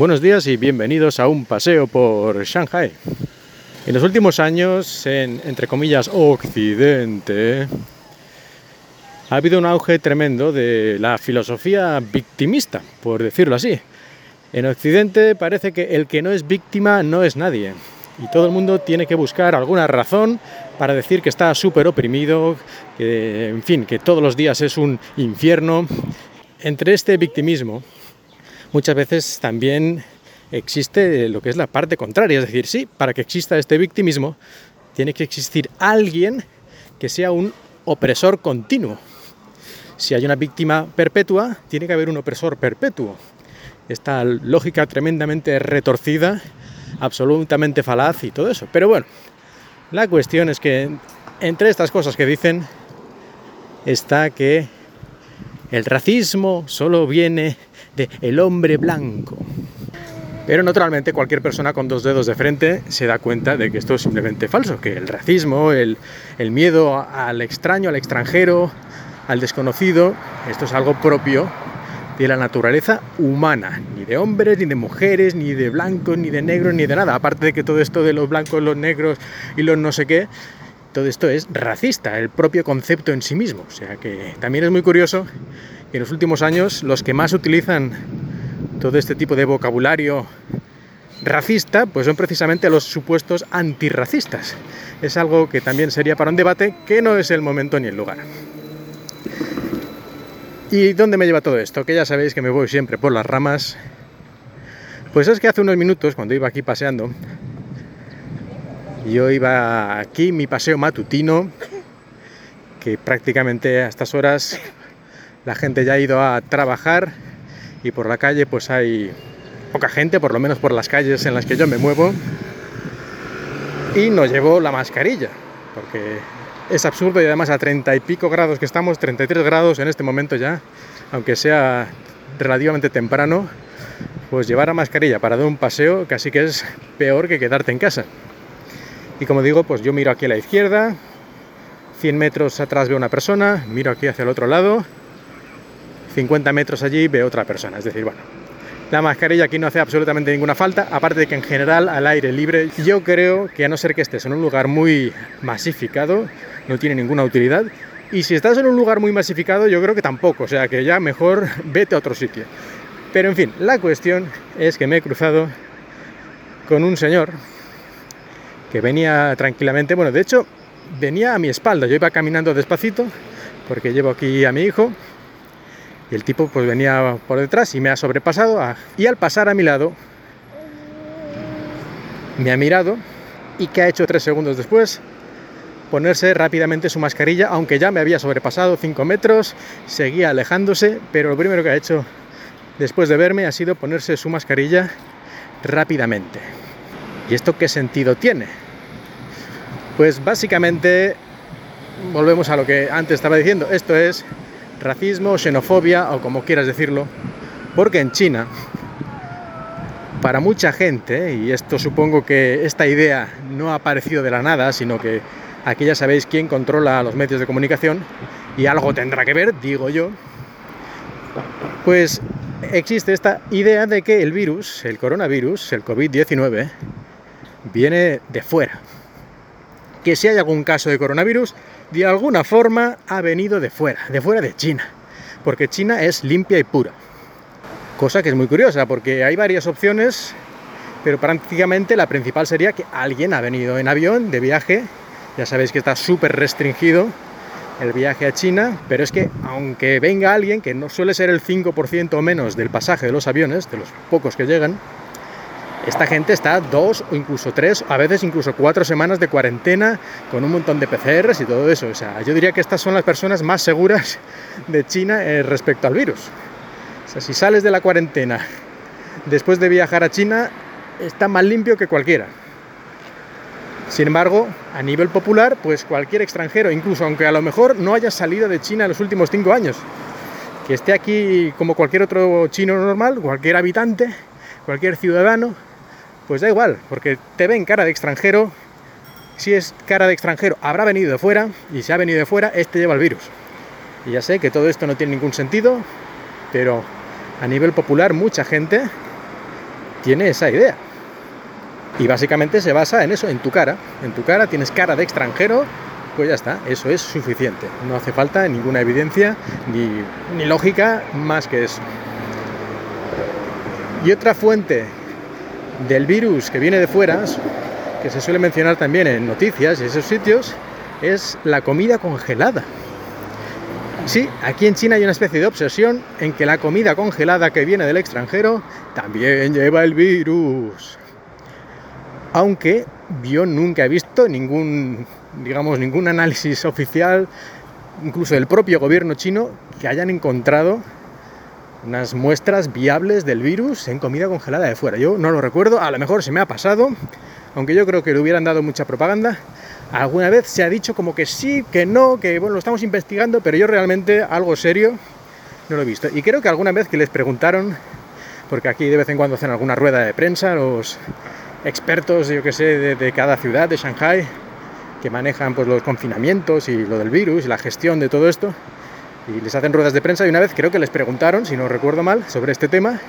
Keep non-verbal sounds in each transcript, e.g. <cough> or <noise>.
Buenos días y bienvenidos a un paseo por Shanghai. En los últimos años, en, entre comillas, Occidente, ha habido un auge tremendo de la filosofía victimista, por decirlo así. En Occidente parece que el que no es víctima no es nadie. Y todo el mundo tiene que buscar alguna razón para decir que está súper oprimido, que, en fin, que todos los días es un infierno. Entre este victimismo muchas veces también existe lo que es la parte contraria, es decir, sí, para que exista este victimismo, tiene que existir alguien que sea un opresor continuo. Si hay una víctima perpetua, tiene que haber un opresor perpetuo. Esta lógica tremendamente retorcida, absolutamente falaz y todo eso. Pero bueno, la cuestión es que entre estas cosas que dicen está que el racismo solo viene el hombre blanco. Pero naturalmente cualquier persona con dos dedos de frente se da cuenta de que esto es simplemente falso, que el racismo, el, el miedo al extraño, al extranjero, al desconocido, esto es algo propio de la naturaleza humana, ni de hombres, ni de mujeres, ni de blancos, ni de negros, ni de nada. Aparte de que todo esto de los blancos, los negros y los no sé qué, todo esto es racista, el propio concepto en sí mismo. O sea que también es muy curioso en los últimos años los que más utilizan todo este tipo de vocabulario racista, pues son precisamente los supuestos antirracistas. Es algo que también sería para un debate que no es el momento ni el lugar. ¿Y dónde me lleva todo esto? Que ya sabéis que me voy siempre por las ramas. Pues es que hace unos minutos, cuando iba aquí paseando, yo iba aquí, mi paseo matutino, que prácticamente a estas horas la gente ya ha ido a trabajar y por la calle pues hay poca gente, por lo menos por las calles en las que yo me muevo. Y no llevo la mascarilla, porque es absurdo y además a 30 y pico grados que estamos, 33 grados en este momento ya, aunque sea relativamente temprano, pues llevar la mascarilla para dar un paseo casi que es peor que quedarte en casa. Y como digo, pues yo miro aquí a la izquierda, 100 metros atrás veo una persona, miro aquí hacia el otro lado, 50 metros allí veo otra persona. Es decir, bueno, la mascarilla aquí no hace absolutamente ninguna falta, aparte de que en general al aire libre yo creo que a no ser que estés en un lugar muy masificado, no tiene ninguna utilidad. Y si estás en un lugar muy masificado, yo creo que tampoco, o sea que ya mejor <laughs> vete a otro sitio. Pero en fin, la cuestión es que me he cruzado con un señor que venía tranquilamente, bueno, de hecho, venía a mi espalda, yo iba caminando despacito, porque llevo aquí a mi hijo, y el tipo pues venía por detrás y me ha sobrepasado, y al pasar a mi lado, me ha mirado, y que ha hecho tres segundos después, ponerse rápidamente su mascarilla, aunque ya me había sobrepasado 5 metros, seguía alejándose, pero lo primero que ha hecho después de verme ha sido ponerse su mascarilla rápidamente. ¿Y esto qué sentido tiene? Pues básicamente volvemos a lo que antes estaba diciendo, esto es racismo, xenofobia o como quieras decirlo, porque en China, para mucha gente, y esto supongo que esta idea no ha aparecido de la nada, sino que aquí ya sabéis quién controla los medios de comunicación, y algo tendrá que ver, digo yo, pues existe esta idea de que el virus, el coronavirus, el COVID-19, viene de fuera. Que si hay algún caso de coronavirus, de alguna forma ha venido de fuera, de fuera de China. Porque China es limpia y pura. Cosa que es muy curiosa, porque hay varias opciones, pero prácticamente la principal sería que alguien ha venido en avión de viaje. Ya sabéis que está súper restringido el viaje a China, pero es que aunque venga alguien, que no suele ser el 5% o menos del pasaje de los aviones, de los pocos que llegan, esta gente está dos o incluso tres, a veces incluso cuatro semanas de cuarentena con un montón de PCRs y todo eso. O sea, yo diría que estas son las personas más seguras <laughs> de China eh, respecto al virus. O sea, si sales de la cuarentena después de viajar a China, está más limpio que cualquiera. Sin embargo, a nivel popular, pues cualquier extranjero, incluso aunque a lo mejor no haya salido de China en los últimos cinco años, que esté aquí como cualquier otro chino normal, cualquier habitante, cualquier ciudadano, pues da igual, porque te ven cara de extranjero. Si es cara de extranjero, habrá venido de fuera, y si ha venido de fuera, este lleva el virus. Y ya sé que todo esto no tiene ningún sentido, pero a nivel popular mucha gente tiene esa idea. Y básicamente se basa en eso, en tu cara. En tu cara tienes cara de extranjero, pues ya está, eso es suficiente. No hace falta ninguna evidencia ni, ni lógica más que eso. Y otra fuente del virus que viene de fuera, que se suele mencionar también en noticias y esos sitios, es la comida congelada. Sí, aquí en China hay una especie de obsesión en que la comida congelada que viene del extranjero también lleva el virus. Aunque yo nunca he visto ningún, digamos, ningún análisis oficial, incluso del propio gobierno chino, que hayan encontrado unas muestras viables del virus en comida congelada de fuera. Yo no lo recuerdo, a lo mejor se me ha pasado, aunque yo creo que le hubieran dado mucha propaganda. Alguna vez se ha dicho como que sí, que no, que bueno, lo estamos investigando, pero yo realmente algo serio no lo he visto. Y creo que alguna vez que les preguntaron, porque aquí de vez en cuando hacen alguna rueda de prensa, los expertos, yo que sé, de, cada ciudad, de Shanghai, que manejan pues, los confinamientos y lo del virus y la gestión de todo esto, y les hacen ruedas de prensa y una vez creo que les preguntaron, si no recuerdo mal, sobre este tema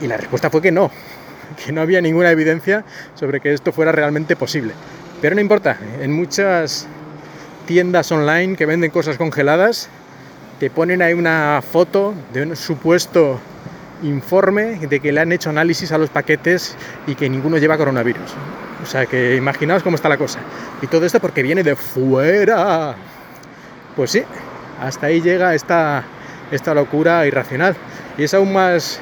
y la respuesta fue que no, <laughs> que no había ninguna evidencia sobre que esto fuera realmente posible. Pero no importa, en muchas tiendas online que venden cosas congeladas te ponen ahí una foto de un supuesto informe de que le han hecho análisis a los paquetes y que ninguno lleva coronavirus. O sea que imaginaos cómo está la cosa. Y todo esto porque viene de fuera. Pues sí, hasta ahí llega esta, esta locura irracional. Y es aún más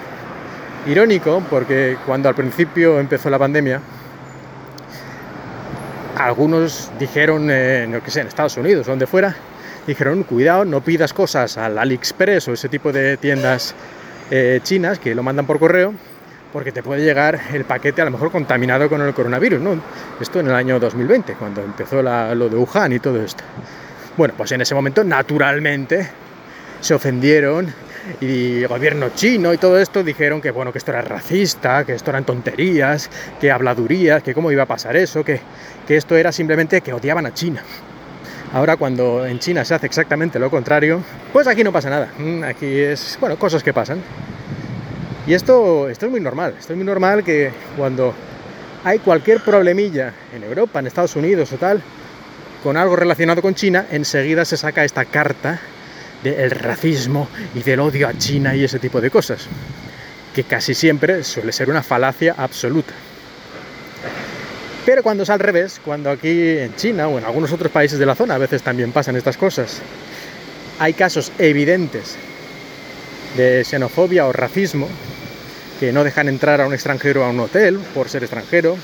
irónico porque cuando al principio empezó la pandemia, algunos dijeron, eh, no que sé, en Estados Unidos o donde fuera, dijeron, cuidado, no pidas cosas al AliExpress o ese tipo de tiendas eh, chinas que lo mandan por correo, porque te puede llegar el paquete a lo mejor contaminado con el coronavirus, ¿no? Esto en el año 2020, cuando empezó lo de Wuhan y todo esto. Bueno, pues en ese momento, naturalmente, se ofendieron y el gobierno chino y todo esto dijeron que bueno que esto era racista, que esto eran tonterías, que habladurías, que cómo iba a pasar eso, que, que esto era simplemente que odiaban a China. Ahora cuando en China se hace exactamente lo contrario, pues aquí no pasa nada. Mm, aquí es, bueno, cosas que pasan. Y esto, esto es muy normal, esto es muy normal que cuando hay cualquier problemilla en Europa, en Estados Unidos o tal, con algo relacionado con China, enseguida se saca esta carta del racismo y del odio a China y ese tipo de cosas, que casi siempre suele ser una falacia absoluta. Pero cuando es al revés, cuando aquí en China o en algunos otros países de la zona a veces también pasan estas cosas, hay casos evidentes de xenofobia o racismo que no dejan entrar a un extranjero a un hotel por ser extranjero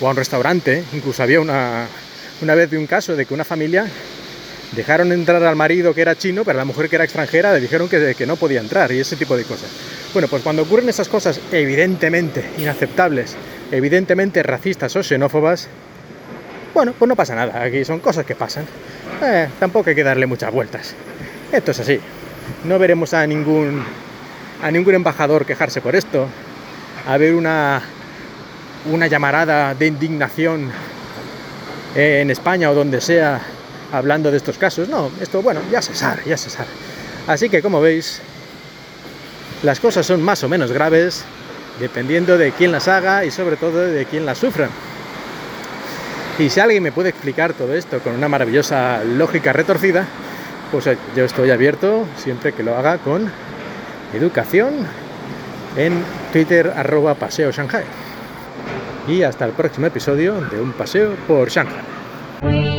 o a un restaurante. Incluso había una, una vez de un caso de que una familia dejaron entrar al marido que era chino, pero a la mujer que era extranjera le dijeron que, no podía entrar y ese tipo de cosas. Bueno, pues cuando ocurren esas cosas evidentemente inaceptables, evidentemente racistas o xenófobas, bueno, pues no pasa nada, aquí son cosas que pasan. Eh, tampoco hay que darle muchas vueltas. Esto es así. No veremos a ningún, a ningún embajador quejarse por esto, a ver una, una llamarada de indignación en España o donde sea hablando de estos casos. No, esto, bueno, ya se sabe, ya se sabe. Así que, como veis, las cosas son más o menos graves dependiendo de quién las haga y sobre todo de quién las sufra. Y si alguien me puede explicar todo esto con una maravillosa lógica retorcida, pues eh, yo estoy abierto siempre que lo haga con educación en Twitter arroba paseo Shanghai. Y hasta el próximo episodio de un paseo por Shanghai.